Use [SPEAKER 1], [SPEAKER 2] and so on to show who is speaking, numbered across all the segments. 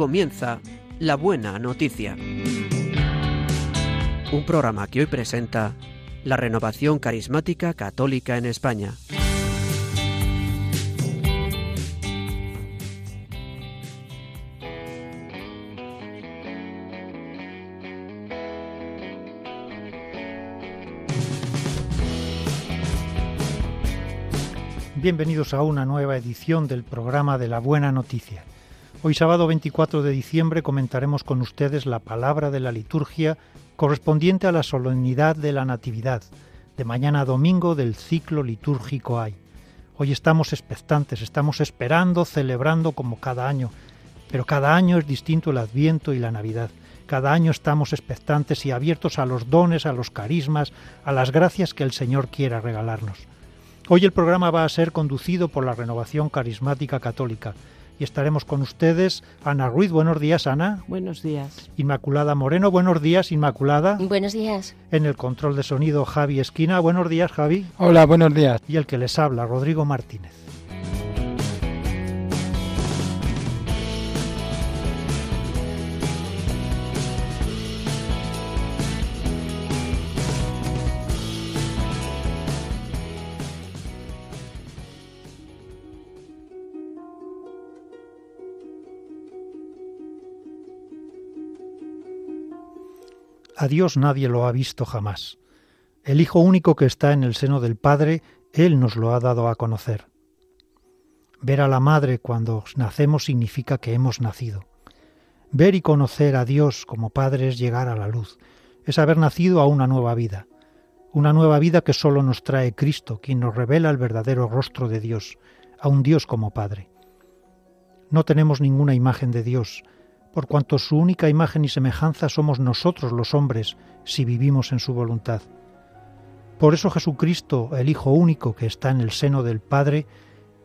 [SPEAKER 1] comienza La Buena Noticia. Un programa que hoy presenta la renovación carismática católica en España.
[SPEAKER 2] Bienvenidos a una nueva edición del programa de la Buena Noticia. Hoy sábado 24 de diciembre comentaremos con ustedes la palabra de la liturgia correspondiente a la solemnidad de la Natividad, de mañana domingo del ciclo litúrgico hay. Hoy estamos expectantes, estamos esperando, celebrando como cada año, pero cada año es distinto el Adviento y la Navidad. Cada año estamos expectantes y abiertos a los dones, a los carismas, a las gracias que el Señor quiera regalarnos. Hoy el programa va a ser conducido por la Renovación Carismática Católica y estaremos con ustedes Ana Ruiz. Buenos días, Ana.
[SPEAKER 3] Buenos días.
[SPEAKER 2] Inmaculada Moreno. Buenos días, Inmaculada.
[SPEAKER 4] Buenos días.
[SPEAKER 2] En el control de sonido, Javi Esquina. Buenos días, Javi.
[SPEAKER 5] Hola, buenos días.
[SPEAKER 2] Y el que les habla, Rodrigo Martínez. A Dios nadie lo ha visto jamás. El Hijo único que está en el seno del Padre, Él nos lo ha dado a conocer. Ver a la Madre cuando nacemos significa que hemos nacido. Ver y conocer a Dios como Padre es llegar a la luz, es haber nacido a una nueva vida, una nueva vida que sólo nos trae Cristo, quien nos revela el verdadero rostro de Dios, a un Dios como Padre. No tenemos ninguna imagen de Dios, por cuanto su única imagen y semejanza somos nosotros los hombres, si vivimos en su voluntad. Por eso Jesucristo, el Hijo único que está en el seno del Padre,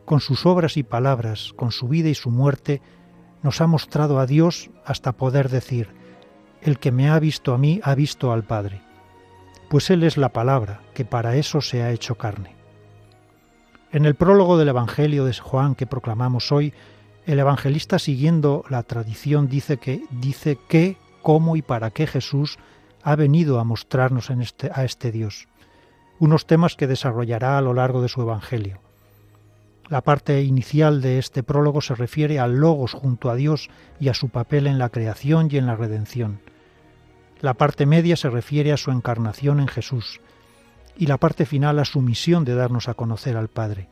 [SPEAKER 2] con sus obras y palabras, con su vida y su muerte, nos ha mostrado a Dios hasta poder decir, el que me ha visto a mí ha visto al Padre, pues Él es la palabra, que para eso se ha hecho carne. En el prólogo del Evangelio de Juan que proclamamos hoy, el evangelista, siguiendo la tradición, dice que, dice qué, cómo y para qué Jesús ha venido a mostrarnos en este, a este Dios. Unos temas que desarrollará a lo largo de su evangelio. La parte inicial de este prólogo se refiere al Logos junto a Dios y a su papel en la creación y en la redención. La parte media se refiere a su encarnación en Jesús y la parte final a su misión de darnos a conocer al Padre.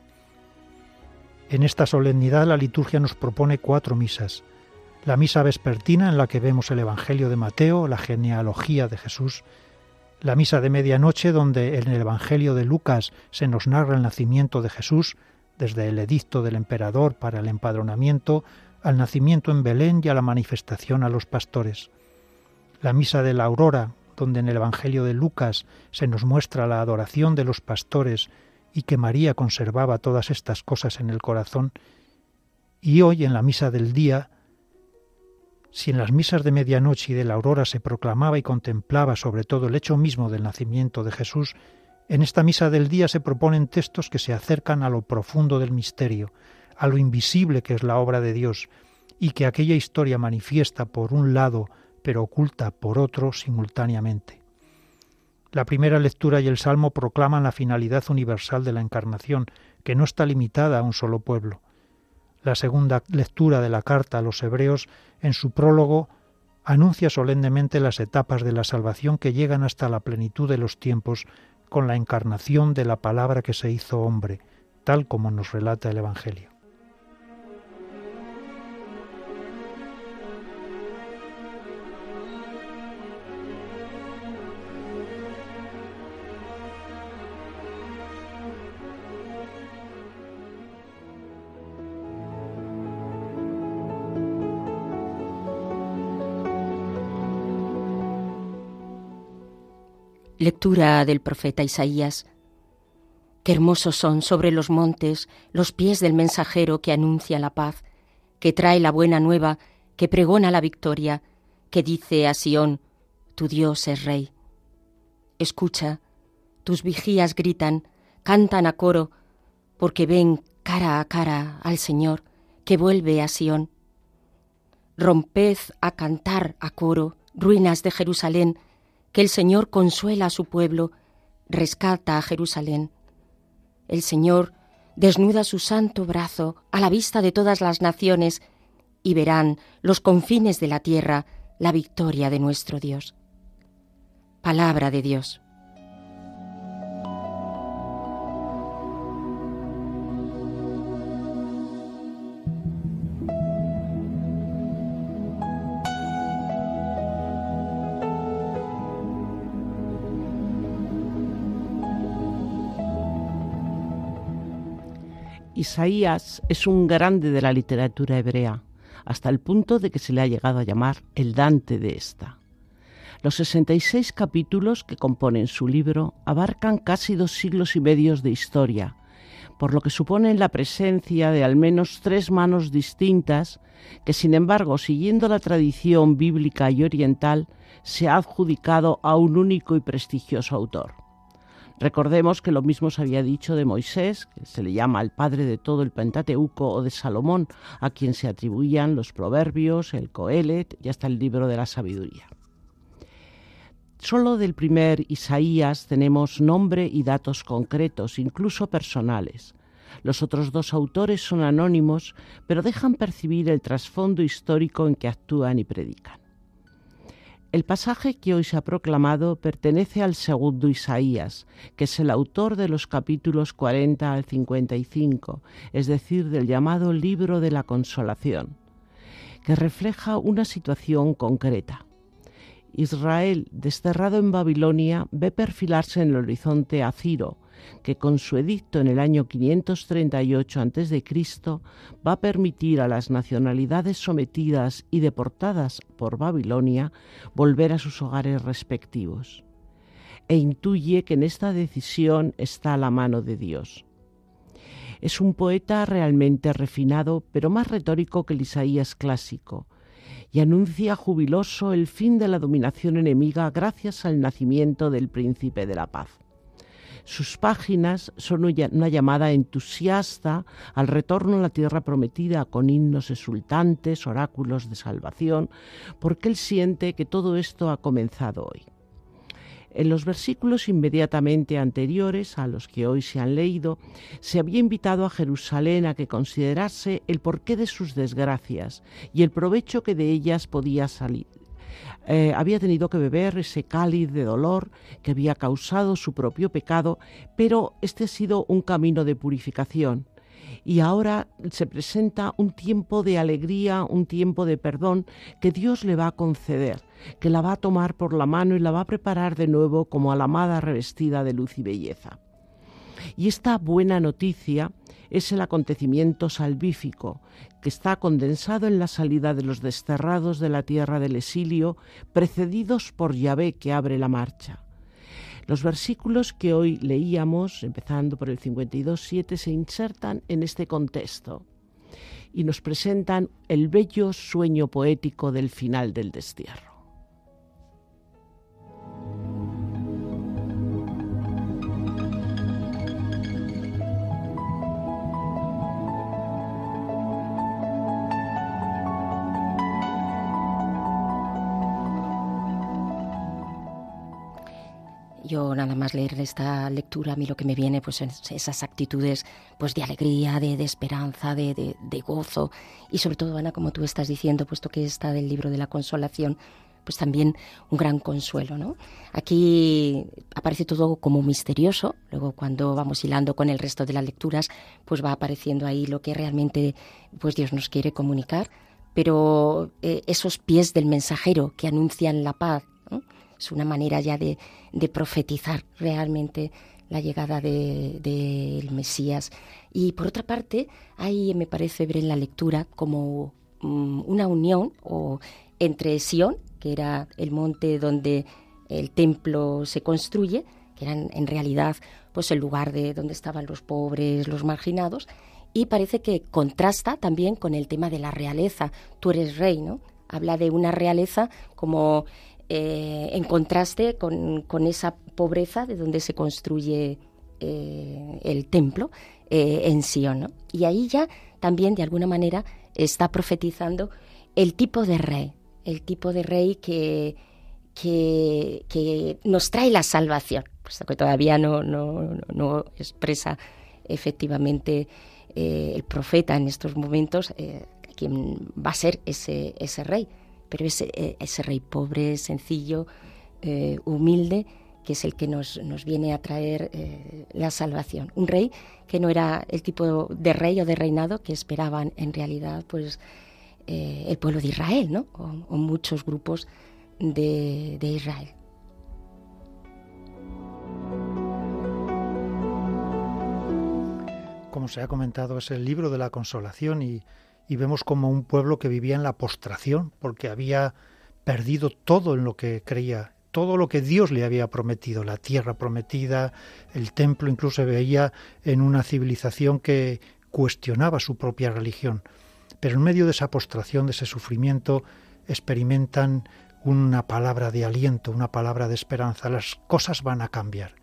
[SPEAKER 2] En esta solemnidad la liturgia nos propone cuatro misas. La misa vespertina en la que vemos el Evangelio de Mateo, la genealogía de Jesús. La misa de medianoche donde en el Evangelio de Lucas se nos narra el nacimiento de Jesús, desde el edicto del emperador para el empadronamiento al nacimiento en Belén y a la manifestación a los pastores. La misa de la aurora, donde en el Evangelio de Lucas se nos muestra la adoración de los pastores y que María conservaba todas estas cosas en el corazón, y hoy en la misa del día, si en las misas de medianoche y de la aurora se proclamaba y contemplaba sobre todo el hecho mismo del nacimiento de Jesús, en esta misa del día se proponen textos que se acercan a lo profundo del misterio, a lo invisible que es la obra de Dios, y que aquella historia manifiesta por un lado, pero oculta por otro simultáneamente. La primera lectura y el Salmo proclaman la finalidad universal de la Encarnación, que no está limitada a un solo pueblo. La segunda lectura de la carta a los Hebreos, en su prólogo, anuncia solemnemente las etapas de la salvación que llegan hasta la plenitud de los tiempos con la encarnación de la palabra que se hizo hombre, tal como nos relata el Evangelio.
[SPEAKER 4] Lectura del profeta Isaías. Qué hermosos son sobre los montes los pies del mensajero que anuncia la paz, que trae la buena nueva, que pregona la victoria, que dice a Sión, tu Dios es rey. Escucha, tus vigías gritan, cantan a coro, porque ven cara a cara al Señor, que vuelve a Sión. romped a cantar a coro, ruinas de Jerusalén, que el Señor consuela a su pueblo, rescata a Jerusalén. El Señor desnuda su santo brazo a la vista de todas las naciones, y verán los confines de la tierra la victoria de nuestro Dios. Palabra de Dios.
[SPEAKER 3] Isaías es un grande de la literatura hebrea, hasta el punto de que se le ha llegado a llamar el Dante de esta. Los 66 capítulos que componen su libro abarcan casi dos siglos y medios de historia, por lo que suponen la presencia de al menos tres manos distintas que, sin embargo, siguiendo la tradición bíblica y oriental, se ha adjudicado a un único y prestigioso autor. Recordemos que lo mismo se había dicho de Moisés, que se le llama el padre de todo el Pentateuco, o de Salomón, a quien se atribuían los proverbios, el Coelet y hasta el libro de la sabiduría. Solo del primer Isaías tenemos nombre y datos concretos, incluso personales. Los otros dos autores son anónimos, pero dejan percibir el trasfondo histórico en que actúan y predican. El pasaje que hoy se ha proclamado pertenece al segundo Isaías, que es el autor de los capítulos 40 al 55, es decir, del llamado libro de la consolación, que refleja una situación concreta. Israel, desterrado en Babilonia, ve perfilarse en el horizonte a Ciro, que con su edicto en el año 538 a.C. va a permitir a las nacionalidades sometidas y deportadas por Babilonia volver a sus hogares respectivos. E intuye que en esta decisión está la mano de Dios. Es un poeta realmente refinado, pero más retórico que el Isaías clásico, y anuncia jubiloso el fin de la dominación enemiga gracias al nacimiento del príncipe de la paz. Sus páginas son una llamada entusiasta al retorno a la tierra prometida con himnos exultantes, oráculos de salvación, porque él siente que todo esto ha comenzado hoy. En los versículos inmediatamente anteriores a los que hoy se han leído, se había invitado a Jerusalén a que considerase el porqué de sus desgracias y el provecho que de ellas podía salir, eh, había tenido que beber ese cáliz de dolor que había causado su propio pecado, pero este ha sido un camino de purificación. Y ahora se presenta un tiempo de alegría, un tiempo de perdón que Dios le va a conceder, que la va a tomar por la mano y la va a preparar de nuevo como a la amada revestida de luz y belleza. Y esta buena noticia es el acontecimiento salvífico, que está condensado en la salida de los desterrados de la tierra del exilio, precedidos por Yahvé que abre la marcha. Los versículos que hoy leíamos, empezando por el 52.7, se insertan en este contexto y nos presentan el bello sueño poético del final del destierro.
[SPEAKER 4] Yo nada más leer esta lectura, a mí lo que me viene pues es esas actitudes pues de alegría, de, esperanza, de, de, gozo. Y sobre todo, Ana, como tú estás diciendo, puesto que está del libro de la consolación, pues también un gran consuelo, ¿no? Aquí aparece todo como misterioso, luego cuando vamos hilando con el resto de las lecturas, pues va apareciendo ahí lo que realmente pues Dios nos quiere comunicar, pero eh, esos pies del mensajero que anuncian la paz, es una manera ya de, profetizar realmente la llegada del de, Mesías. Y por otra parte, ahí me parece ver en la lectura como mm, una unión o entre Sión, que era el monte donde el templo se construye, que era en realidad pues el lugar de donde estaban los pobres, los marginados, y parece que contrasta también con el tema de la realeza. Tú eres rey, ¿no? Habla de una realeza como eh, en contraste con, esa pobreza de donde se construye eh, el templo eh, en Sion. Y ahí ya también, de alguna manera, está profetizando el tipo de rey, el tipo de rey que, que, nos trae la salvación, puesto que todavía no, no, expresa efectivamente eh, el profeta en estos momentos eh, quién va a ser ese, ese rey, pero ese, eh, ese rey pobre, sencillo, humilde, que es el que nos, nos viene a traer la salvación. Un rey que no era el tipo de rey o de reinado que esperaban en realidad pues el pueblo de Israel, ¿no? o muchos grupos de, Israel.
[SPEAKER 2] Como se ha comentado, es el libro de la consolación y, y vemos como un pueblo que vivía en la postración porque había perdido todo en lo que creía, todo lo que Dios le había prometido, la tierra prometida, el templo, incluso se veía en una civilización que cuestionaba su propia religión. Pero en medio de esa postración, de ese sufrimiento, experimentan una palabra de aliento, una palabra de esperanza. Las cosas van a cambiar.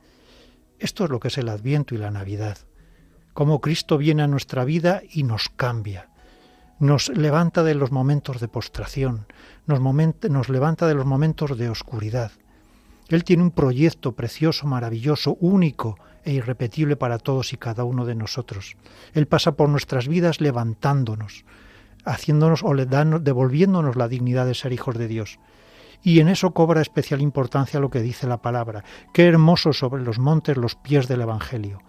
[SPEAKER 2] Esto es lo que es el Adviento y la Navidad. Cómo Cristo viene a nuestra vida y nos cambia. Nos levanta de los momentos de postración, nos, levanta de los momentos de oscuridad. Él tiene un proyecto precioso, maravilloso, único e irrepetible para todos y cada uno de nosotros. Él pasa por nuestras vidas levantándonos, haciéndonos o devolviéndonos la dignidad de ser hijos de Dios. Y en eso cobra especial importancia lo que dice la palabra. Qué hermoso sobre los montes los pies del Evangelio.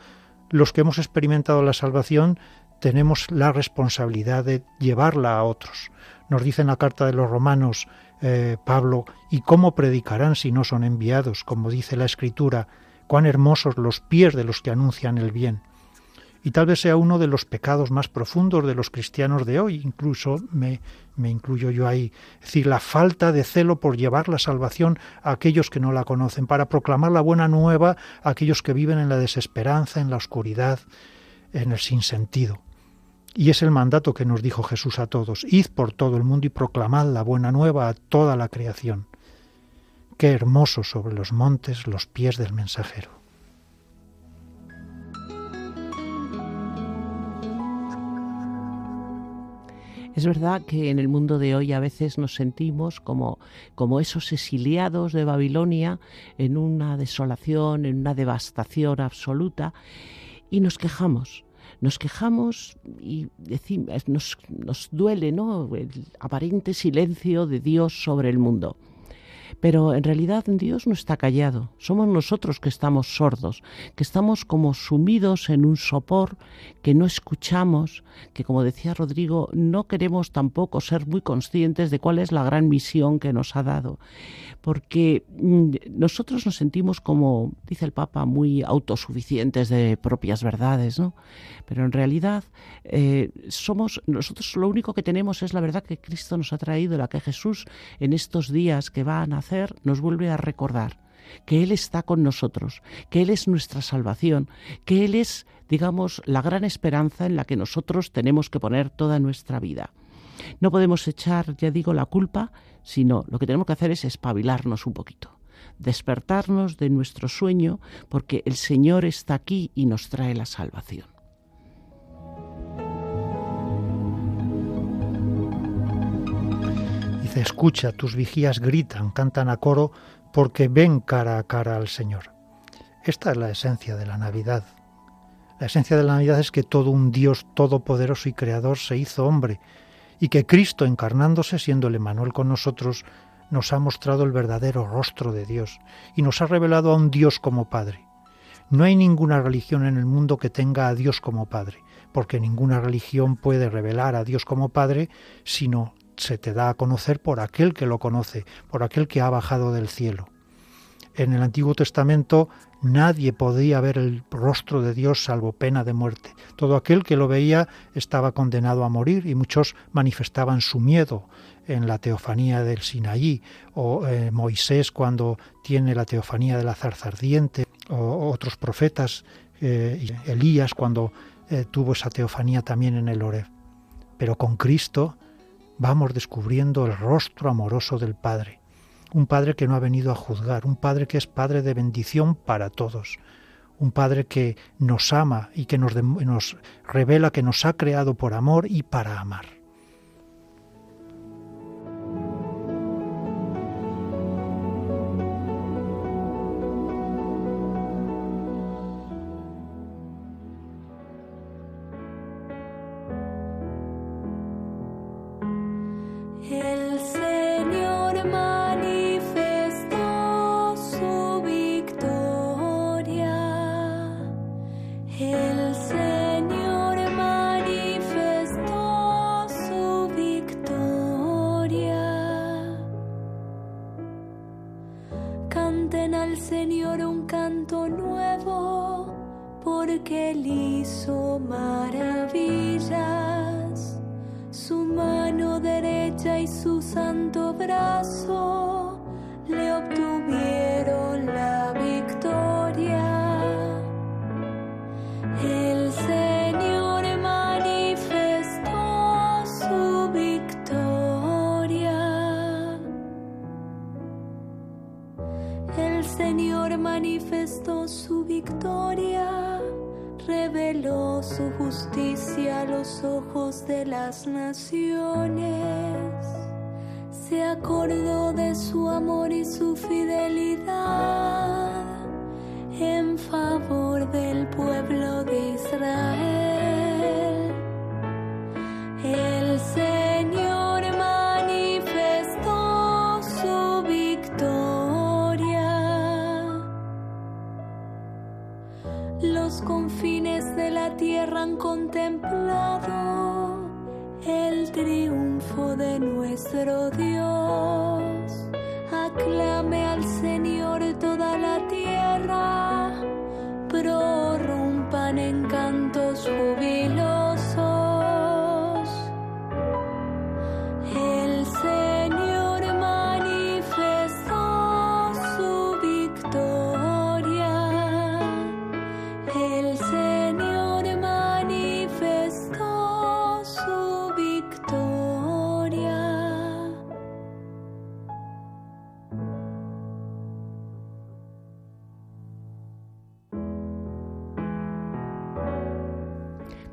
[SPEAKER 2] Los que hemos experimentado la salvación tenemos la responsabilidad de llevarla a otros. Nos dice en la carta de los romanos eh, Pablo, ¿y cómo predicarán si no son enviados? Como dice la Escritura, cuán hermosos los pies de los que anuncian el bien y tal vez sea uno de los pecados más profundos de los cristianos de hoy, incluso me, me incluyo yo ahí, es decir, la falta de celo por llevar la salvación a aquellos que no la conocen, para proclamar la buena nueva a aquellos que viven en la desesperanza, en la oscuridad, en el sinsentido. Y es el mandato que nos dijo Jesús a todos, id por todo el mundo y proclamad la buena nueva a toda la creación. Qué hermoso sobre los montes los pies del mensajero.
[SPEAKER 3] Es verdad que en el mundo de hoy a veces nos sentimos como, como esos exiliados de Babilonia en una desolación, en una devastación absoluta y nos quejamos. Nos quejamos y decimos, nos, nos duele ¿no? el aparente silencio de Dios sobre el mundo. Pero en realidad Dios no está callado, somos nosotros que estamos sordos, que estamos como sumidos en un sopor, que no escuchamos, que como decía Rodrigo, no queremos tampoco ser muy conscientes de cuál es la gran misión que nos ha dado. Porque mm, nosotros nos sentimos como, dice el Papa, muy autosuficientes de propias verdades, ¿no? Pero en realidad eh, somos, nosotros lo único que tenemos es la verdad que Cristo nos ha traído, la que Jesús en estos días que van a hacer nos vuelve a recordar que Él está con nosotros, que Él es nuestra salvación, que Él es, digamos, la gran esperanza en la que nosotros tenemos que poner toda nuestra vida. No podemos echar, ya digo, la culpa, sino lo que tenemos que hacer es espabilarnos un poquito, despertarnos de nuestro sueño, porque el Señor está aquí y nos trae la salvación.
[SPEAKER 2] Escucha, tus vigías gritan, cantan a coro, porque ven cara a cara al Señor. Esta es la esencia de la Navidad. La esencia de la Navidad es que todo un Dios todopoderoso y creador se hizo hombre, y que Cristo, encarnándose, siendo el Emanuel con nosotros, nos ha mostrado el verdadero rostro de Dios, y nos ha revelado a un Dios como Padre. No hay ninguna religión en el mundo que tenga a Dios como Padre, porque ninguna religión puede revelar a Dios como Padre, sino se te da a conocer por aquel que lo conoce, por aquel que ha bajado del cielo. En el Antiguo Testamento nadie podía ver el rostro de Dios salvo pena de muerte. Todo aquel que lo veía estaba condenado a morir y muchos manifestaban su miedo en la teofanía del Sinaí o eh, Moisés cuando tiene la teofanía de la zarza ardiente o otros profetas, eh, Elías cuando eh, tuvo esa teofanía también en el Oreb. Pero con Cristo vamos descubriendo el rostro amoroso del Padre. Un Padre que no ha venido a juzgar, un Padre que es Padre de bendición para todos, un Padre que nos ama y que nos, revela que nos ha creado por amor y para amar.
[SPEAKER 5] Prorrumpan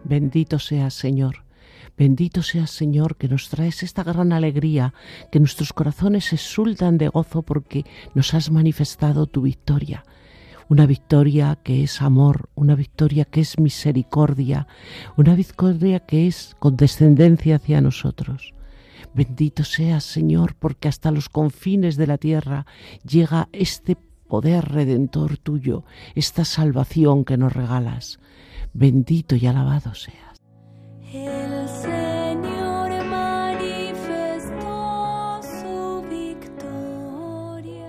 [SPEAKER 3] Bendito seas, Señor. Bendito seas, Señor, que nos traes esta gran alegría, que nuestros corazones exultan de gozo porque nos has manifestado tu victoria. Una victoria que es amor, una victoria que es misericordia, una victoria que es condescendencia hacia nosotros. Bendito seas, Señor, porque hasta los confines de la tierra llega este poder redentor tuyo, esta salvación que nos regalas. Bendito y alabado seas.
[SPEAKER 5] El Señor manifestó su victoria.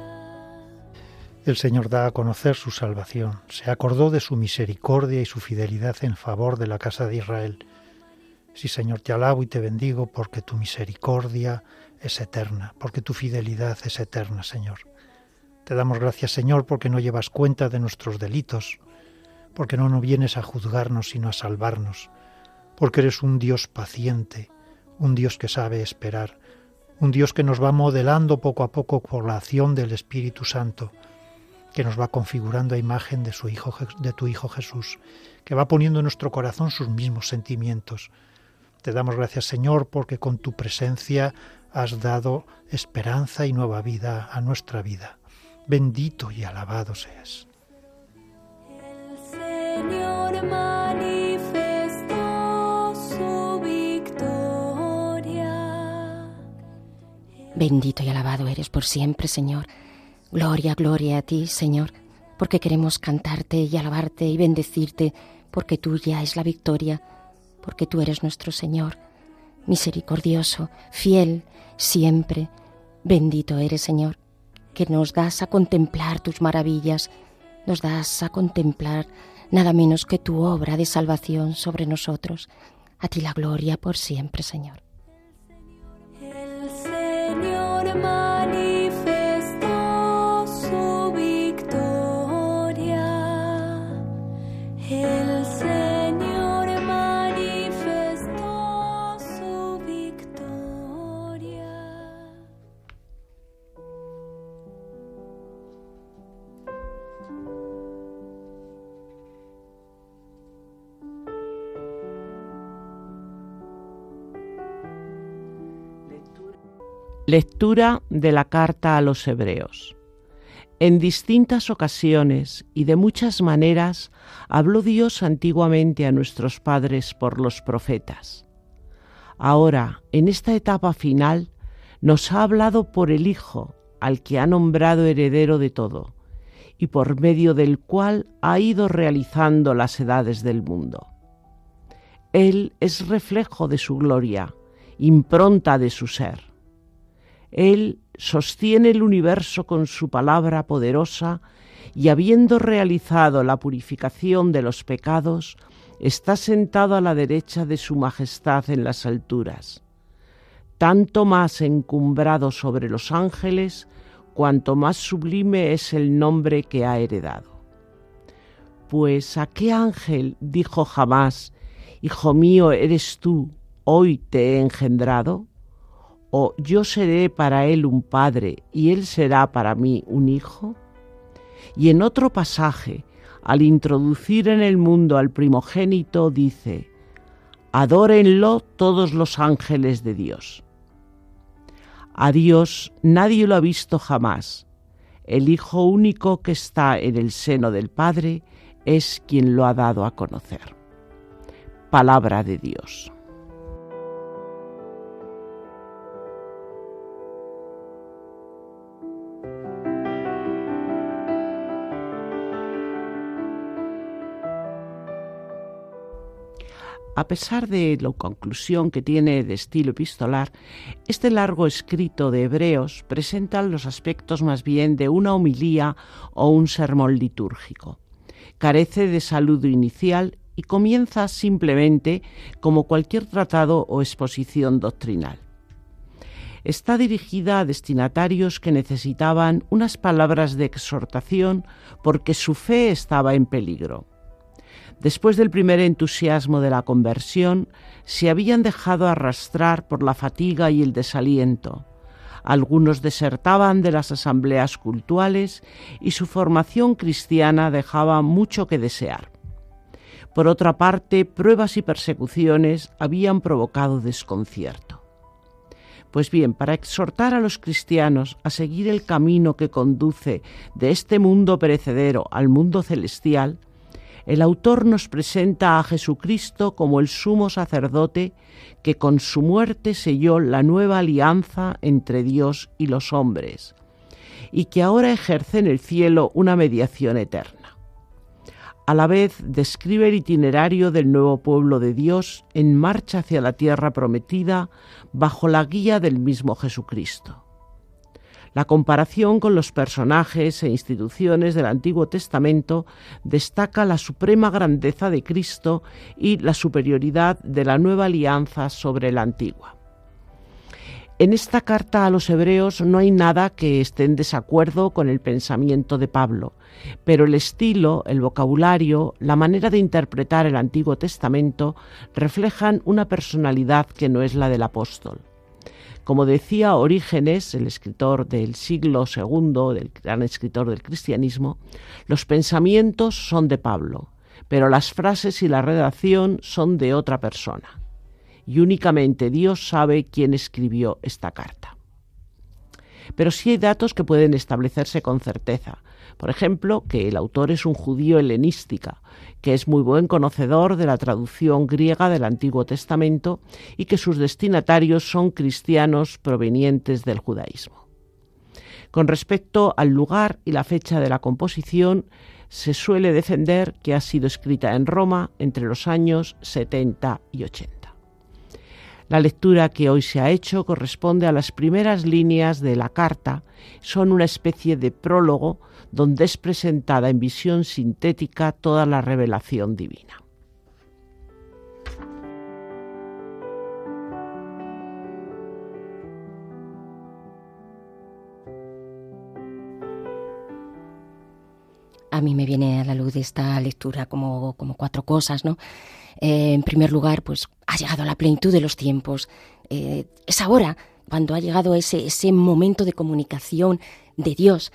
[SPEAKER 2] El Señor da a conocer su salvación, se acordó de su misericordia y su fidelidad en favor de la casa de Israel. Sí, Señor, te alabo y te bendigo porque tu misericordia es eterna, porque tu fidelidad es eterna, Señor. Te damos gracias, Señor, porque no llevas cuenta de nuestros delitos, porque no nos vienes a juzgarnos, sino a salvarnos, porque eres un Dios paciente, un Dios que sabe esperar, un Dios que nos va modelando poco a poco por la acción del Espíritu Santo, que nos va configurando a imagen de su hijo de tu hijo Jesús, que va poniendo en nuestro corazón sus mismos sentimientos. Te damos gracias, Señor, porque con tu presencia has dado esperanza y nueva vida a nuestra vida. Bendito y alabado seas.
[SPEAKER 4] Bendito y alabado eres por siempre, Señor. Gloria, gloria a ti, Señor, porque queremos cantarte y alabarte y bendecirte, porque tuya es la victoria, porque tú eres nuestro Señor, misericordioso, fiel, siempre. Bendito eres, Señor, que nos das a contemplar tus maravillas, nos das a contemplar nada menos que tu obra de salvación sobre nosotros. A ti la gloria por siempre, Señor.
[SPEAKER 5] Señor
[SPEAKER 3] Lectura de la carta a los Hebreos. En distintas ocasiones y de muchas maneras habló Dios antiguamente a nuestros padres por los profetas. Ahora, en esta etapa final, nos ha hablado por el Hijo, al que ha nombrado heredero de todo, y por medio del cual ha ido realizando las edades del mundo. Él es reflejo de su gloria, impronta de su ser. Él sostiene el universo con su palabra poderosa y habiendo realizado la purificación de los pecados, está sentado a la derecha de su majestad en las alturas, tanto más encumbrado sobre los ángeles, cuanto más sublime es el nombre que ha heredado. Pues a qué ángel dijo jamás, Hijo mío eres tú, hoy te he engendrado? ¿O yo seré para él un padre y él será para mí un hijo? Y en otro pasaje, al introducir en el mundo al primogénito, dice, Adórenlo todos los ángeles de Dios. A Dios nadie lo ha visto jamás. El Hijo único que está en el seno del Padre es quien lo ha dado a conocer. Palabra de Dios. A pesar de la conclusión que tiene de estilo epistolar, este largo escrito de Hebreos presenta los aspectos más bien de una homilía o un sermón litúrgico. Carece de saludo inicial y comienza simplemente como cualquier tratado o exposición doctrinal. Está dirigida a destinatarios que necesitaban unas palabras de exhortación porque su fe estaba en peligro. Después del primer entusiasmo de la conversión, se habían dejado arrastrar por la fatiga y el desaliento. Algunos desertaban de las asambleas cultuales y su formación cristiana dejaba mucho que desear. Por otra parte, pruebas y persecuciones habían provocado desconcierto. Pues bien, para exhortar a los cristianos a seguir el camino que conduce de este mundo perecedero al mundo celestial, el autor nos presenta a Jesucristo como el sumo sacerdote que con su muerte selló la nueva alianza entre Dios y los hombres, y que ahora ejerce en el cielo una mediación eterna. A la vez describe el itinerario del nuevo pueblo de Dios en marcha hacia la tierra prometida bajo la guía del mismo Jesucristo. La comparación con los personajes e instituciones del Antiguo Testamento destaca la suprema grandeza de Cristo y la superioridad de la nueva alianza sobre la antigua. En esta carta a los hebreos no hay nada que esté en desacuerdo con el pensamiento de Pablo, pero el estilo, el vocabulario, la manera de interpretar el Antiguo Testamento reflejan una personalidad que no es la del apóstol. Como decía Orígenes, el escritor del siglo II, del gran escritor del cristianismo, los pensamientos son de Pablo, pero las frases y la redacción son de otra persona. Y únicamente Dios sabe quién escribió esta carta. Pero sí hay datos que pueden establecerse con certeza, por ejemplo, que el autor es un judío helenística, que es muy buen conocedor de la traducción griega del Antiguo Testamento y que sus destinatarios son cristianos provenientes del judaísmo. Con respecto al lugar y la fecha de la composición, se suele defender que ha sido escrita en Roma entre los años 70 y 80. La lectura que hoy se ha hecho corresponde a las primeras líneas de la carta. Son una especie de prólogo donde es presentada en visión sintética toda la revelación divina.
[SPEAKER 4] A mí me viene a la luz esta lectura como, como cuatro cosas, ¿no? Eh, en primer lugar, pues ha llegado la plenitud de los tiempos. Eh, es ahora cuando ha llegado ese, ese momento de comunicación de Dios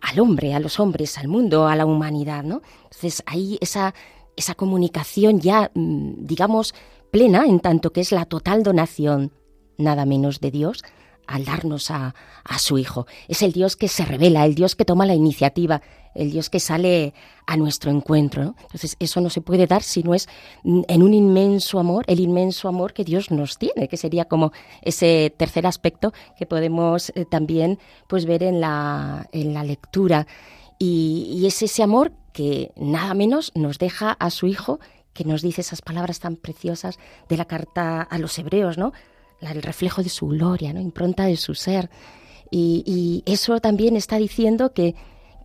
[SPEAKER 4] al hombre, a los hombres, al mundo, a la humanidad, ¿no? Entonces ahí esa, esa comunicación ya, mm, digamos, plena, en tanto que es la total donación, nada menos de Dios, al darnos a, a, su Hijo. Es el Dios que se revela, el Dios que toma la iniciativa, el Dios que sale a nuestro encuentro. Entonces, eso no se puede dar si no es en un inmenso amor, el inmenso amor que Dios nos tiene, que sería como ese tercer aspecto que podemos eh, también pues, ver en la, en la lectura. Y, y es ese amor que nada menos nos deja a su Hijo, que nos dice esas palabras tan preciosas de la carta a los hebreos, ¿no? El reflejo de su gloria, ¿no? impronta de su ser. Y, eso también está diciendo que,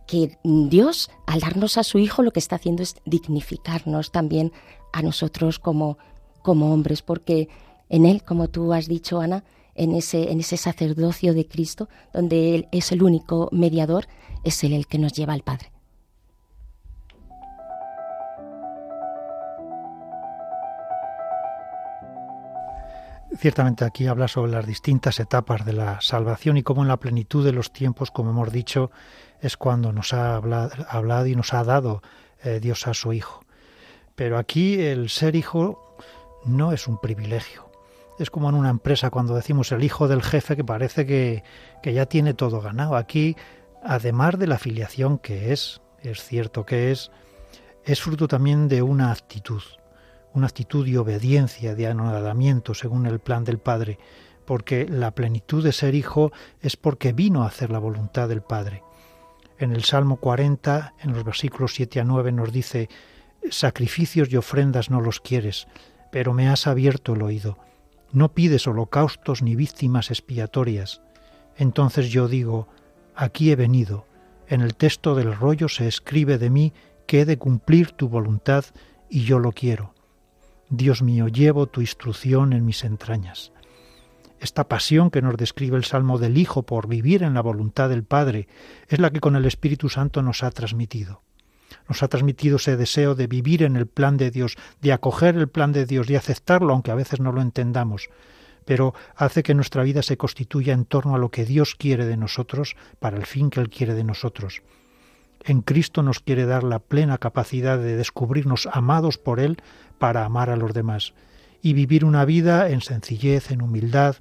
[SPEAKER 4] que Dios, al darnos a su Hijo, lo que está haciendo es dignificarnos también a nosotros como, como hombres, porque en Él, como tú has dicho, Ana, en ese, en ese sacerdocio de Cristo, donde Él es el único mediador, es Él el que nos lleva al Padre.
[SPEAKER 2] Ciertamente aquí habla sobre las distintas etapas de la salvación y cómo en la plenitud de los tiempos, como hemos dicho, es cuando nos ha hablado, y nos ha dado eh, Dios a su Hijo. Pero aquí el ser hijo no es un privilegio. Es como en una empresa cuando decimos el hijo del jefe que parece que, que ya tiene todo ganado. Aquí, además de la filiación que es, es cierto que es, es fruto también de una actitud una actitud de obediencia, de anonadamiento según el plan del Padre, porque la plenitud de ser hijo es porque vino a hacer la voluntad del Padre. En el Salmo 40, en los versículos 7 a 9, nos dice, Sacrificios y ofrendas no los quieres, pero me has abierto el oído. No pides holocaustos ni víctimas expiatorias. Entonces yo digo, aquí he venido. En el texto del rollo se escribe de mí que he de cumplir tu voluntad y yo lo quiero. Dios mío, llevo tu instrucción en mis entrañas. Esta pasión que nos describe el Salmo del Hijo por vivir en la voluntad del Padre es la que con el Espíritu Santo nos ha transmitido. Nos ha transmitido ese deseo de vivir en el plan de Dios, de acoger el plan de Dios, de aceptarlo, aunque a veces no lo entendamos, pero hace que nuestra vida se constituya en torno a lo que Dios quiere de nosotros para el fin que Él quiere de nosotros. En Cristo nos quiere dar la plena capacidad de descubrirnos amados por Él para amar a los demás y vivir una vida en sencillez, en humildad,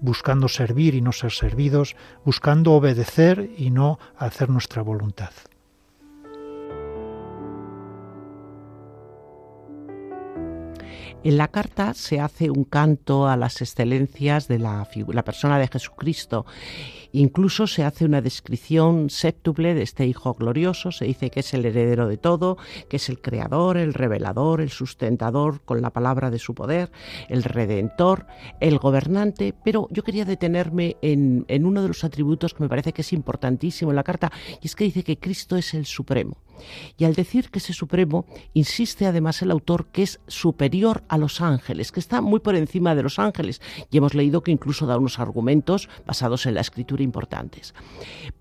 [SPEAKER 2] buscando servir y no ser servidos, buscando obedecer y no hacer nuestra voluntad.
[SPEAKER 3] En la carta se hace un canto a las excelencias de la, la persona de Jesucristo. Incluso se hace una descripción séptuple de este Hijo glorioso, se dice que es el heredero de todo, que es el creador, el revelador, el sustentador con la palabra de su poder, el redentor, el gobernante, pero yo quería detenerme en, en uno de los atributos que me parece que es importantísimo en la carta, y es que dice que Cristo es el Supremo. Y al decir que ese Supremo, insiste además el autor que es superior a los ángeles, que está muy por encima de los ángeles. Y hemos leído que incluso da unos argumentos basados en la escritura importantes.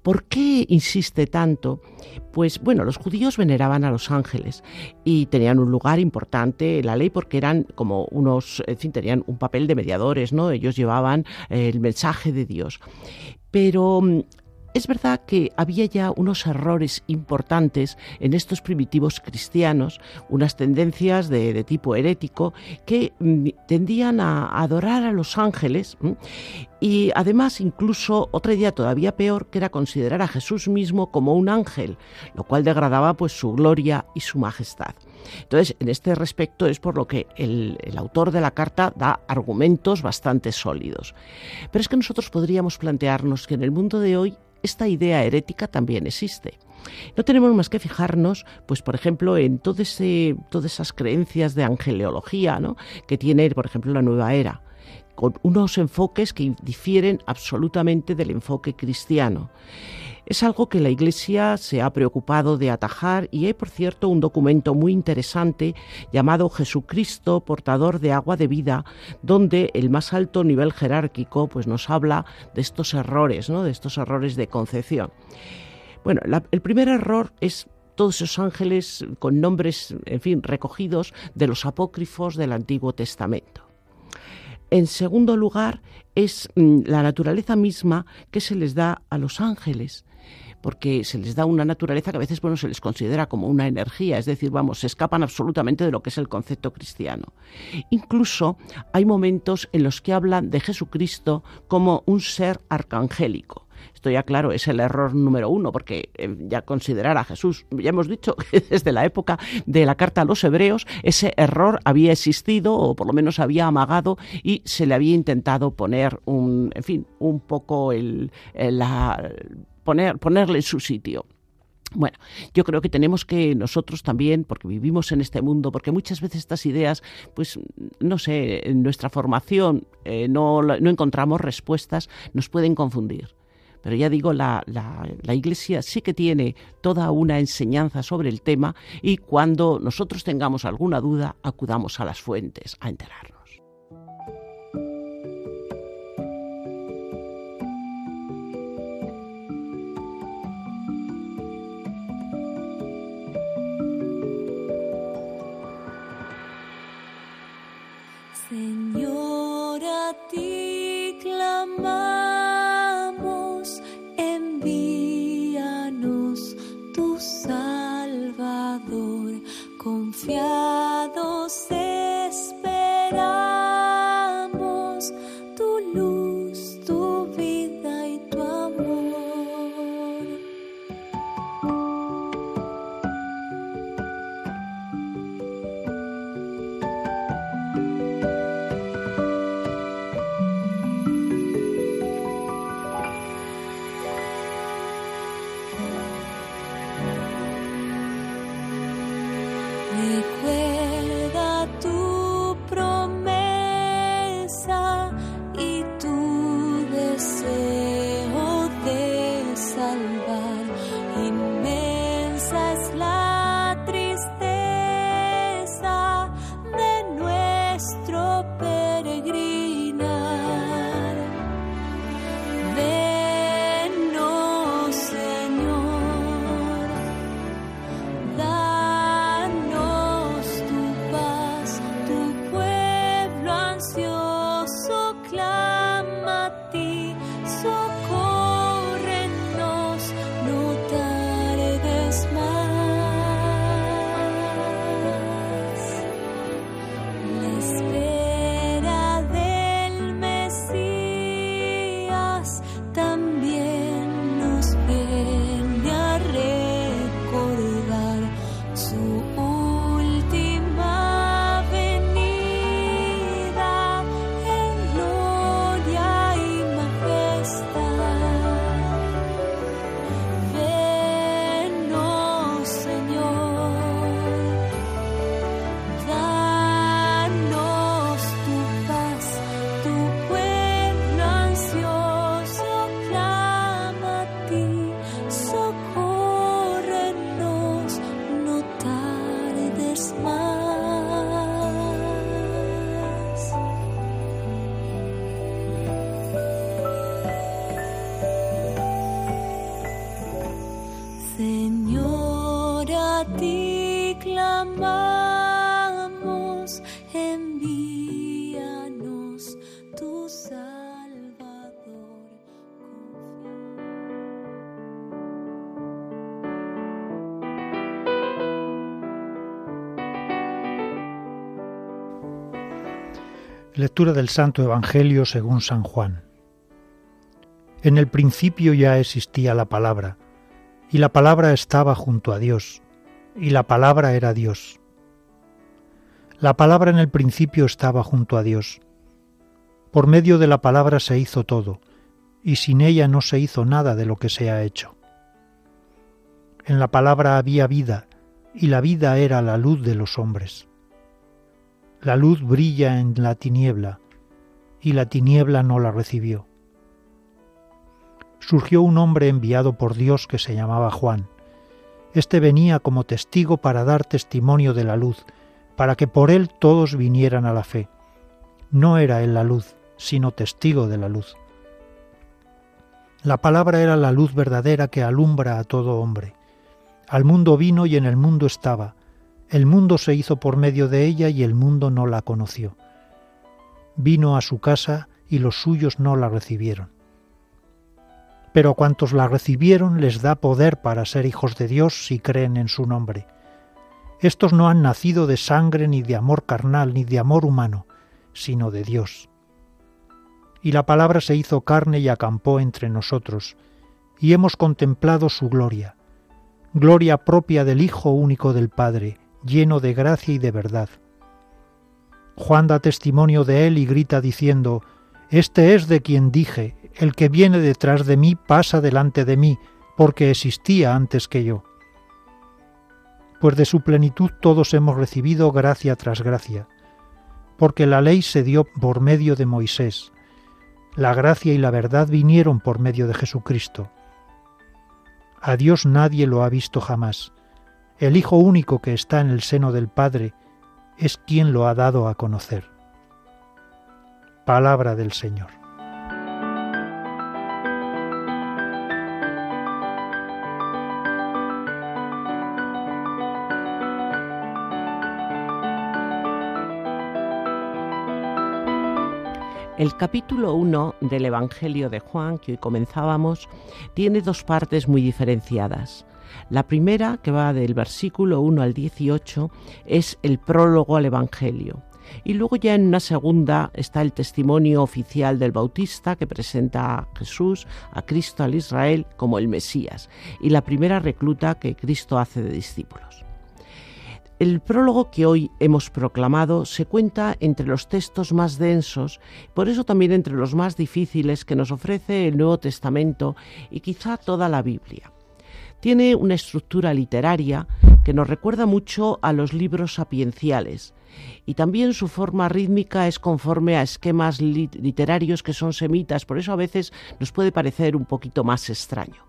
[SPEAKER 3] ¿Por qué insiste tanto? Pues bueno, los judíos veneraban a los ángeles y tenían un lugar importante en la ley porque eran como unos, en fin, tenían un papel de mediadores, ¿no? Ellos llevaban el mensaje de Dios. Pero mm, es verdad que había ya unos errores importantes en estos primitivos cristianos, unas tendencias de, tipo herético que mm, tendían a adorar a los ángeles y además incluso otra idea todavía peor que era considerar a Jesús mismo como un ángel, lo cual degradaba pues su gloria y su majestad. Entonces, en este respecto es por lo que el, el, autor de la carta da argumentos bastante sólidos. Pero es que nosotros podríamos plantearnos que en el mundo de hoy esta idea herética también existe. No tenemos más que fijarnos, pues por ejemplo, en todo todas esas creencias de angeleología ¿no? que tiene, por ejemplo, la nueva era con unos enfoques que difieren absolutamente del enfoque cristiano. Es algo que la Iglesia se ha preocupado de atajar y hay, por cierto, un documento muy interesante llamado Jesucristo, portador de agua de vida, donde el más alto nivel jerárquico pues, nos habla de estos errores, ¿no? de estos errores de concepción. Bueno, el primer error es todos esos ángeles con nombres, en fin, recogidos de los apócrifos del Antiguo Testamento. En segundo lugar, es mm, la naturaleza misma que se les da a los ángeles porque se les da una naturaleza que a veces bueno, se les considera como una energía, es decir, vamos, se escapan absolutamente de lo que es el concepto cristiano. Incluso hay momentos en los que hablan de Jesucristo como un ser arcangélico. Esto ya claro es el error número uno, porque eh, ya considerar a Jesús, ya hemos dicho que desde la época de la carta a los hebreos, ese error había existido o por lo menos había amagado y se le había intentado poner un, en fin, un poco el, la poner, ponerle en su sitio.
[SPEAKER 5] Bueno, yo creo que tenemos que nosotros también, porque vivimos en este mundo, porque muchas veces estas ideas, pues no sé, en nuestra formación eh, no, no encontramos respuestas, nos pueden confundir. Pero ya digo, la, la, Iglesia sí que tiene toda una enseñanza sobre el tema y cuando nosotros tengamos alguna duda, acudamos a las fuentes a enterarnos.
[SPEAKER 2] Lectura del Santo Evangelio según San Juan. En el principio ya existía la palabra, y la palabra estaba junto a Dios, y la palabra era Dios. La palabra en el principio estaba junto a Dios. Por medio de la palabra se hizo todo, y sin ella no se hizo nada de lo que se ha hecho. En la palabra había vida, y la vida era la luz de los hombres. La luz brilla en la tiniebla, y la tiniebla no la recibió. Surgió un hombre enviado por Dios que se llamaba Juan. Este venía como testigo para dar testimonio de la luz, para que por él todos vinieran a la fe. No era él la luz, sino testigo de la luz. La palabra era la luz verdadera que alumbra a todo hombre. Al mundo vino y en el mundo estaba, el mundo se hizo por medio de ella y el mundo no la conoció. Vino a su casa y los suyos no la recibieron. Pero a cuantos la recibieron les da poder para ser hijos de Dios si creen en su nombre. Estos no han nacido de sangre ni de amor carnal ni de amor humano, sino de Dios. Y la palabra se hizo carne y acampó entre nosotros, y hemos contemplado su gloria, gloria propia del Hijo único del Padre, lleno de gracia y de verdad. Juan da testimonio de él y grita diciendo, Este es de quien dije, el que viene detrás de mí pasa delante de mí, porque existía antes que yo. pues de su plenitud todos hemos recibido gracia tras gracia, porque la ley se dio por medio de Moisés, la gracia y la verdad vinieron por medio de Jesucristo. A Dios nadie lo ha visto jamás. El Hijo único que está en el seno del Padre es quien lo ha dado a conocer. Palabra del Señor.
[SPEAKER 3] El capítulo 1 del Evangelio de Juan, que hoy comenzábamos, tiene dos partes muy diferenciadas. La primera, que va del versículo 1 al 18, es el prólogo al Evangelio. Y luego ya en una segunda está el testimonio oficial del Bautista que presenta a Jesús, a Cristo, al Israel como el Mesías, y la primera recluta que Cristo hace de discípulos. El prólogo que hoy hemos proclamado se cuenta entre los textos más densos, por eso también entre los más difíciles que nos ofrece el Nuevo Testamento y quizá toda la Biblia. Tiene una estructura literaria que nos recuerda mucho a los libros sapienciales y también su forma rítmica es conforme a esquemas literarios que son semitas, por eso a veces nos puede parecer un poquito más extraño.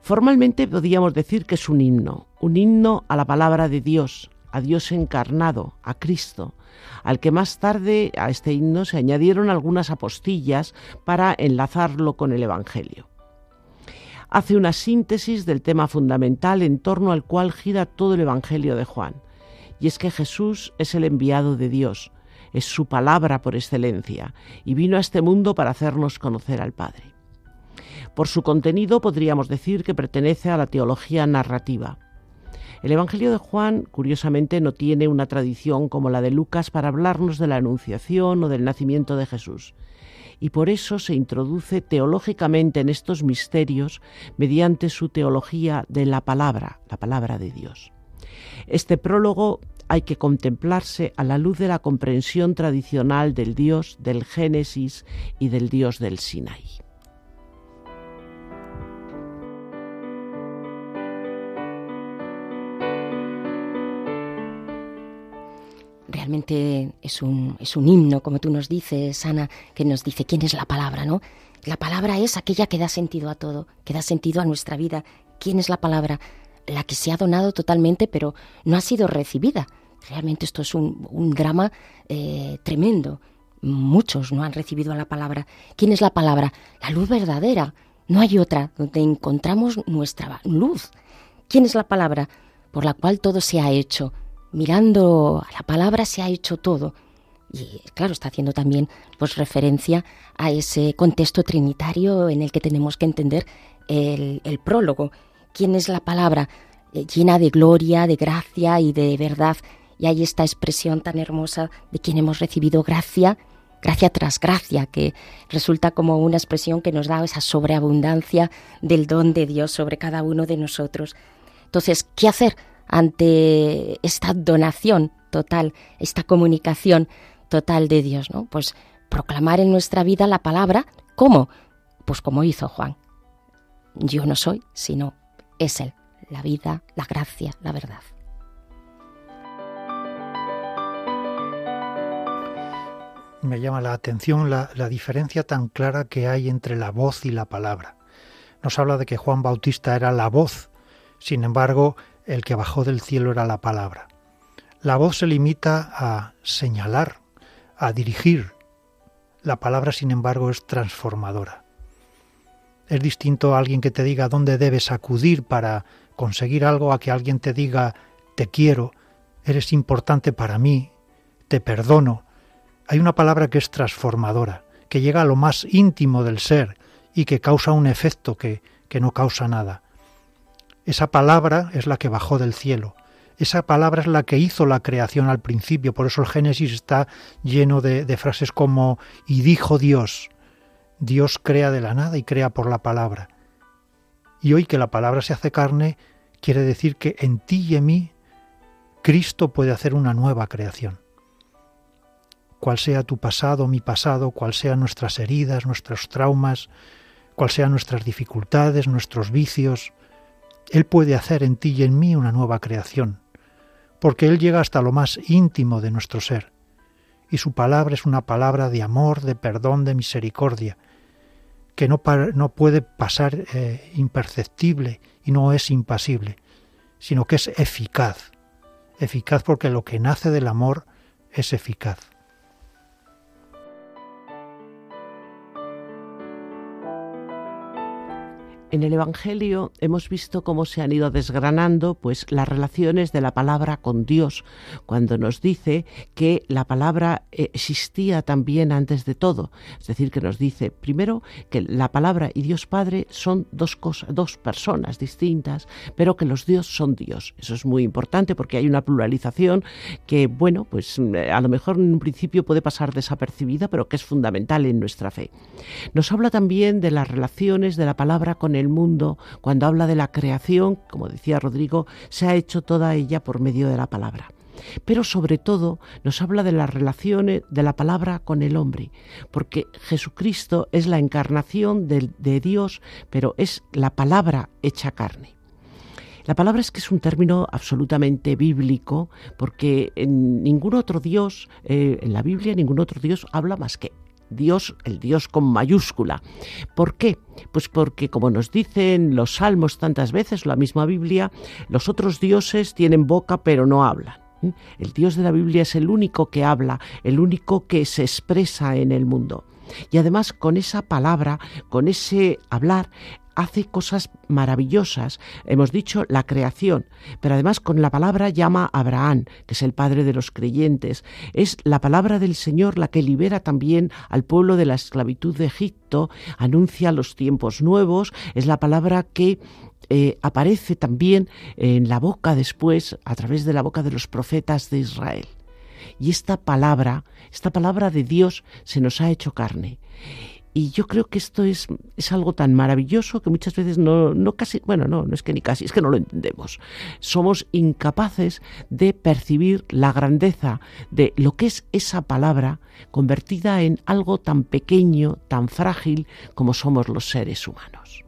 [SPEAKER 3] Formalmente podríamos decir que es un himno, un himno a la palabra de Dios, a Dios encarnado, a Cristo, al que más tarde a este himno se añadieron algunas apostillas para enlazarlo con el Evangelio. Hace una síntesis del tema fundamental en torno al cual gira todo el Evangelio de Juan, y es que Jesús es el enviado de Dios, es su palabra por excelencia, y vino a este mundo para hacernos conocer al Padre. Por su contenido podríamos decir que pertenece a la teología narrativa. El Evangelio de Juan, curiosamente, no tiene una tradición como la de Lucas para hablarnos de la Anunciación o del nacimiento de Jesús, y por eso se introduce teológicamente en estos misterios mediante su teología de la palabra, la palabra de Dios. Este prólogo hay que contemplarse a la luz de la comprensión tradicional del Dios del Génesis y del Dios del Sinaí.
[SPEAKER 4] Realmente es un, es un himno, como tú nos dices, Ana, que nos dice quién es la palabra, ¿no? La palabra es aquella que da sentido a todo, que da sentido a nuestra vida. ¿Quién es la palabra? La que se ha donado totalmente, pero no ha sido recibida. Realmente esto es un, drama eh, tremendo. Muchos no han recibido a la palabra. ¿Quién es la palabra? La luz verdadera. No hay otra donde encontramos nuestra luz. ¿Quién es la palabra? Por la cual todo se ha hecho mirando a la palabra se ha hecho todo. Y claro, está haciendo también pues referencia a ese contexto trinitario en el que tenemos que entender el, prólogo. ¿Quién es la palabra? Eh, llena de gloria, de gracia y de verdad. Y hay esta expresión tan hermosa de quien hemos recibido gracia, gracia tras gracia, que resulta como una expresión que nos da esa sobreabundancia del don de Dios sobre cada uno de nosotros. Entonces, ¿qué hacer? Ante esta donación total, esta comunicación total de Dios. Pues proclamar en nuestra vida la palabra, ¿cómo? Pues como hizo Juan. Yo no soy, sino es Él, la vida, la gracia, la verdad.
[SPEAKER 2] Me llama la atención la diferencia tan clara que hay entre la voz y la palabra. Nos habla de que Juan Bautista era la voz, sin embargo, el que bajó del cielo era la palabra. La voz se limita a señalar, a dirigir. La palabra, sin embargo, es transformadora. Es distinto a alguien que te diga dónde debes acudir para conseguir algo a que alguien te diga te quiero, eres importante para mí, te perdono. Hay una palabra que es transformadora, que llega a lo más íntimo del ser y que causa un efecto que, que no causa nada. Esa palabra es la que bajó del cielo. Esa palabra es la que hizo la creación al principio. Por eso el Génesis está lleno de, frases como y dijo Dios. Dios crea de la nada y crea por la palabra. Y hoy que la palabra se hace carne, quiere decir que en ti y en mí Cristo puede hacer una nueva creación. Cual sea tu pasado, mi pasado, cual sean nuestras heridas, nuestros traumas, cual sean nuestras dificultades, nuestros vicios, Él puede hacer en ti y en mí una nueva creación, porque Él llega hasta lo más íntimo de nuestro ser, y su palabra es una palabra de amor, de perdón, de misericordia, que no, no puede pasar eh, imperceptible y no es impasible, sino que es eficaz, eficaz porque lo que nace del amor es eficaz.
[SPEAKER 3] En el Evangelio hemos visto cómo se han ido desgranando pues las relaciones de la palabra con Dios, cuando nos dice que la palabra existía también antes de todo, es decir, que nos dice primero que la palabra y Dios Padre son dos cosas, dos personas distintas, pero que los Dios son Dios. Eso es muy importante porque hay una pluralización que bueno, pues a lo mejor en un principio puede pasar desapercibida, pero que es fundamental en nuestra fe. Nos habla también de las relaciones de la palabra con el mundo, cuando habla de la creación, como decía Rodrigo, se ha hecho toda ella por medio de la palabra. Pero sobre todo nos habla de las relaciones de la palabra con el hombre, porque Jesucristo es la encarnación de, Dios, pero es la palabra hecha carne. La palabra es que es un término absolutamente bíblico, porque en ningún otro Dios, eh, en la Biblia, ningún otro Dios habla más que Dios, el Dios con mayúscula. ¿Por qué? Pues porque, como nos dicen los salmos tantas veces, la misma Biblia, los otros dioses tienen boca pero no hablan. ¿Mm? El Dios de la Biblia es el único que habla, el único que se expresa en el mundo. Y además con esa palabra, con ese hablar, hace cosas maravillosas. Hemos dicho la creación, pero además con la palabra llama a Abraham, que es el padre de los creyentes. Es la palabra del Señor la que libera también al pueblo de la esclavitud de Egipto, anuncia los tiempos nuevos, es la palabra que eh, aparece también en la boca después, a través de la boca de los profetas de Israel. Y esta palabra, esta palabra de Dios se nos ha hecho carne. Y yo creo que esto es, es algo tan maravilloso que muchas veces no, no casi, bueno, no, no es que ni casi, es que no lo entendemos. Somos incapaces de percibir la grandeza de lo que es esa palabra convertida en algo tan pequeño, tan frágil como somos los seres humanos.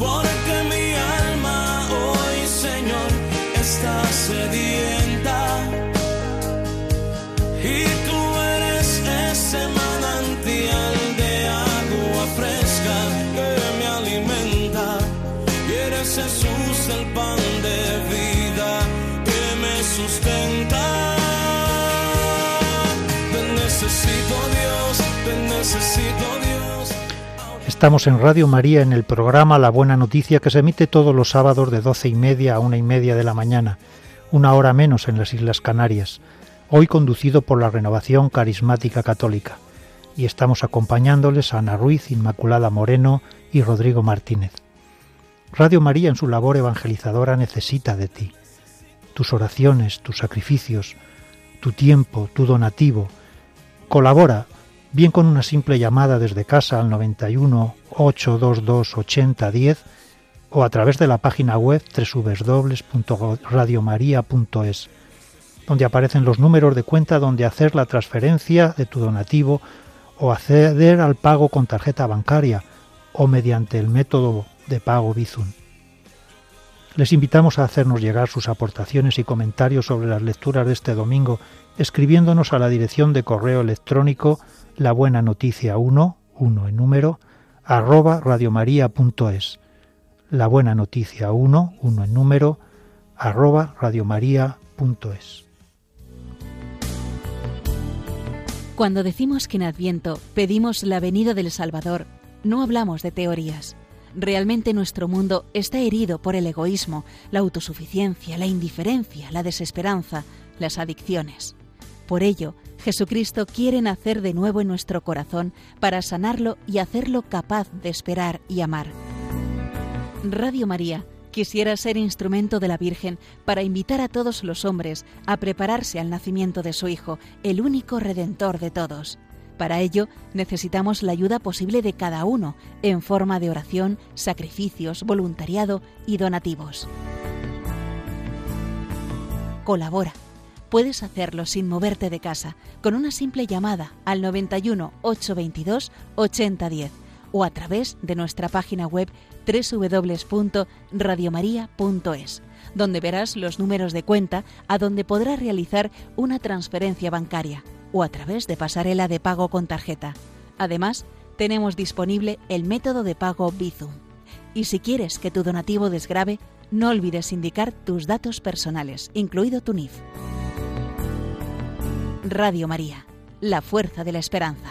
[SPEAKER 6] porque mi alma hoy, Señor, está sedienta. Y tú eres ese manantial de agua fresca que me alimenta. Jesús el pan de vida que me sustenta. Te necesito Dios, te necesito Dios.
[SPEAKER 2] Estamos en Radio María en el programa La Buena Noticia que se emite todos los sábados de doce y media a una y media de la mañana, una hora menos en las Islas Canarias, hoy conducido por la Renovación Carismática Católica. Y estamos acompañándoles a Ana Ruiz, Inmaculada Moreno y Rodrigo Martínez. Radio María en su labor evangelizadora necesita de ti. Tus oraciones, tus sacrificios, tu tiempo, tu donativo. Colabora bien con una simple llamada desde casa al 91 822 8010 o a través de la página web www.radiomaria.es, donde aparecen los números de cuenta donde hacer la transferencia de tu donativo o acceder al pago con tarjeta bancaria o mediante el método de pago Bizum. Les invitamos a hacernos llegar sus aportaciones y comentarios sobre las lecturas de este domingo escribiéndonos a la dirección de correo electrónico la buena noticia 1, 1 en número, arroba radiomaria.es. La buena noticia 1, 1 en número, arroba radiomaria.es.
[SPEAKER 7] Cuando decimos que en Adviento pedimos la venida del Salvador, no hablamos de teorías. Realmente nuestro mundo está herido por el egoísmo, la autosuficiencia, la indiferencia, la desesperanza, las adicciones. Por ello, Jesucristo quiere nacer de nuevo en nuestro corazón para sanarlo y hacerlo capaz de esperar y amar. Radio María quisiera ser instrumento de la Virgen para invitar a todos los hombres a prepararse al nacimiento de su Hijo, el único Redentor de todos. Para ello necesitamos la ayuda posible de cada uno en forma de oración, sacrificios, voluntariado y donativos. Colabora puedes hacerlo sin moverte de casa, con una simple llamada al 91 822 8010 o a través de nuestra página web www.radiomaria.es, donde verás los números de cuenta a donde podrás realizar una transferencia bancaria o a través de pasarela de pago con tarjeta. Además, tenemos disponible el método de pago Bizum. Y si quieres que tu donativo desgrabe, no olvides indicar tus datos personales, incluido tu NIF. Radio María, la fuerza de la esperanza.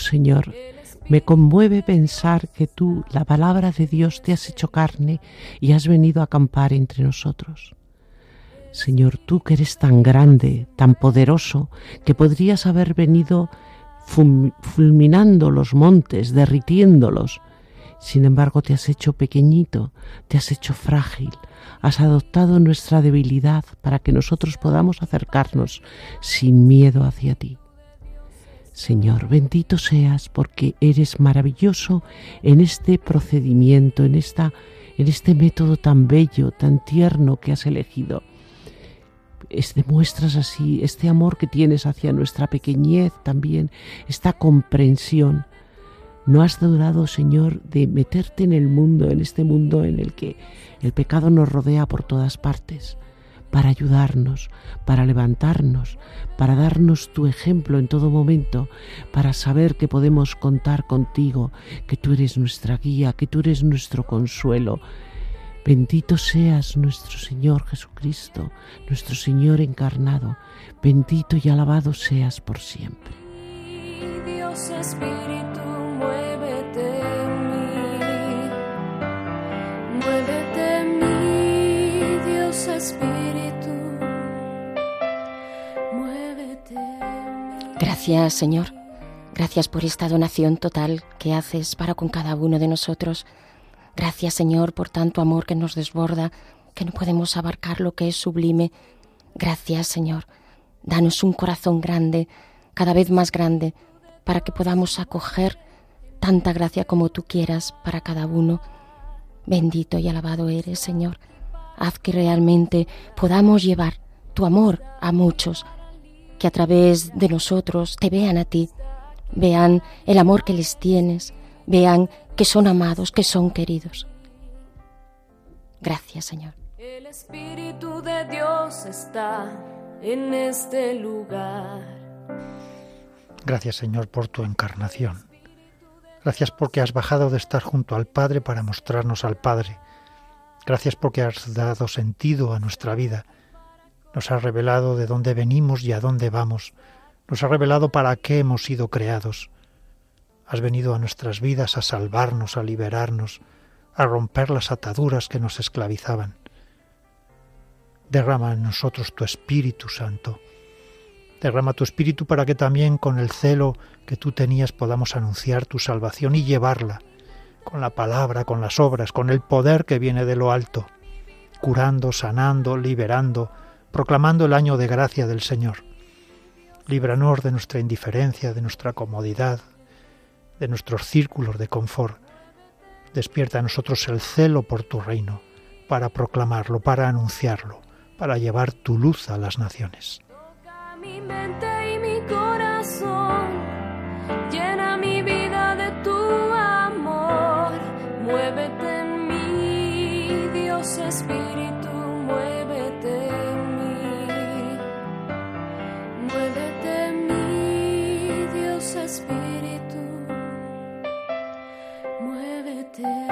[SPEAKER 3] Señor, me conmueve pensar que tú, la palabra de Dios, te has hecho carne y has venido a acampar entre nosotros. Señor, tú que eres tan grande, tan poderoso, que podrías haber venido fulminando los montes, derritiéndolos. Sin embargo, te has hecho pequeñito, te has hecho frágil, has adoptado nuestra debilidad para que nosotros podamos acercarnos sin miedo hacia ti. Señor, bendito seas porque eres maravilloso en este procedimiento, en esta en este método tan bello, tan tierno que has elegido. Es, demuestras así este amor que tienes hacia nuestra pequeñez también, esta comprensión. No has dudado, Señor, de meterte en el mundo, en este mundo en el que el pecado nos rodea por todas partes para ayudarnos, para levantarnos, para darnos tu ejemplo en todo momento, para saber que podemos contar contigo, que tú eres nuestra guía, que tú eres nuestro consuelo. Bendito seas nuestro Señor Jesucristo, nuestro Señor encarnado. Bendito y alabado seas por siempre.
[SPEAKER 5] Dios
[SPEAKER 4] Gracias, Señor. Gracias por esta donación total que haces para con cada uno de nosotros. Gracias, Señor, por tanto amor que nos desborda, que no podemos abarcar lo que es sublime. Gracias, Señor. Danos un corazón grande, cada vez más grande, para que podamos acoger tanta gracia como tú quieras para cada uno. Bendito y alabado eres, Señor. Haz que realmente podamos llevar tu amor a muchos, que a través de nosotros te vean a ti, vean el amor que les tienes, vean que son amados, que son queridos. Gracias, Señor.
[SPEAKER 5] El Espíritu de Dios está en este lugar.
[SPEAKER 2] Gracias, Señor, por tu encarnación. Gracias porque has bajado de estar junto al Padre para mostrarnos al Padre. Gracias porque has dado sentido a nuestra vida. Nos has revelado de dónde venimos y a dónde vamos. Nos has revelado para qué hemos sido creados. Has venido a nuestras vidas a salvarnos, a liberarnos, a romper las ataduras que nos esclavizaban. Derrama en nosotros tu Espíritu Santo Derrama tu espíritu para que también con el celo que tú tenías podamos anunciar tu salvación y llevarla, con la palabra, con las obras, con el poder que viene de lo alto, curando, sanando, liberando, proclamando el año de gracia del Señor. Líbranos de nuestra indiferencia, de nuestra comodidad, de nuestros círculos de confort. Despierta a nosotros el celo por tu reino, para proclamarlo, para anunciarlo, para llevar tu luz a las naciones
[SPEAKER 5] there.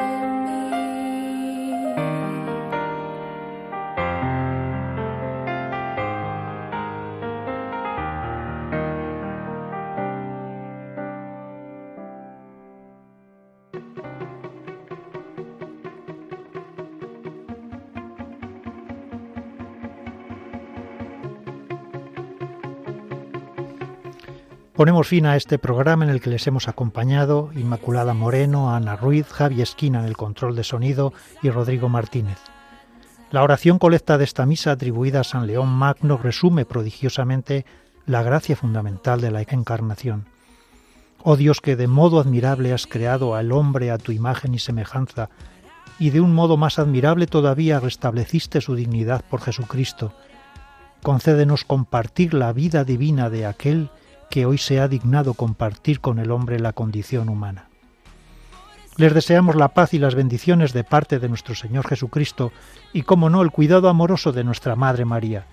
[SPEAKER 2] Ponemos fin a este programa en el que les hemos acompañado Inmaculada Moreno, Ana Ruiz, Javi Esquina en el control de sonido y Rodrigo Martínez. La oración colecta de esta misa atribuida a San León Magno resume prodigiosamente la gracia fundamental de la encarnación. Oh Dios que de modo admirable has creado al hombre a tu imagen y semejanza, y de un modo más admirable todavía restableciste su dignidad por Jesucristo. Concédenos compartir la vida divina de aquel que hoy se ha dignado compartir con el hombre la condición humana. Les deseamos la paz y las bendiciones de parte de nuestro Señor Jesucristo y, como no, el cuidado amoroso de nuestra Madre María,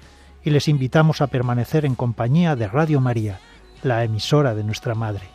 [SPEAKER 2] y les invitamos a permanecer en compañía de Radio María, la emisora de nuestra Madre.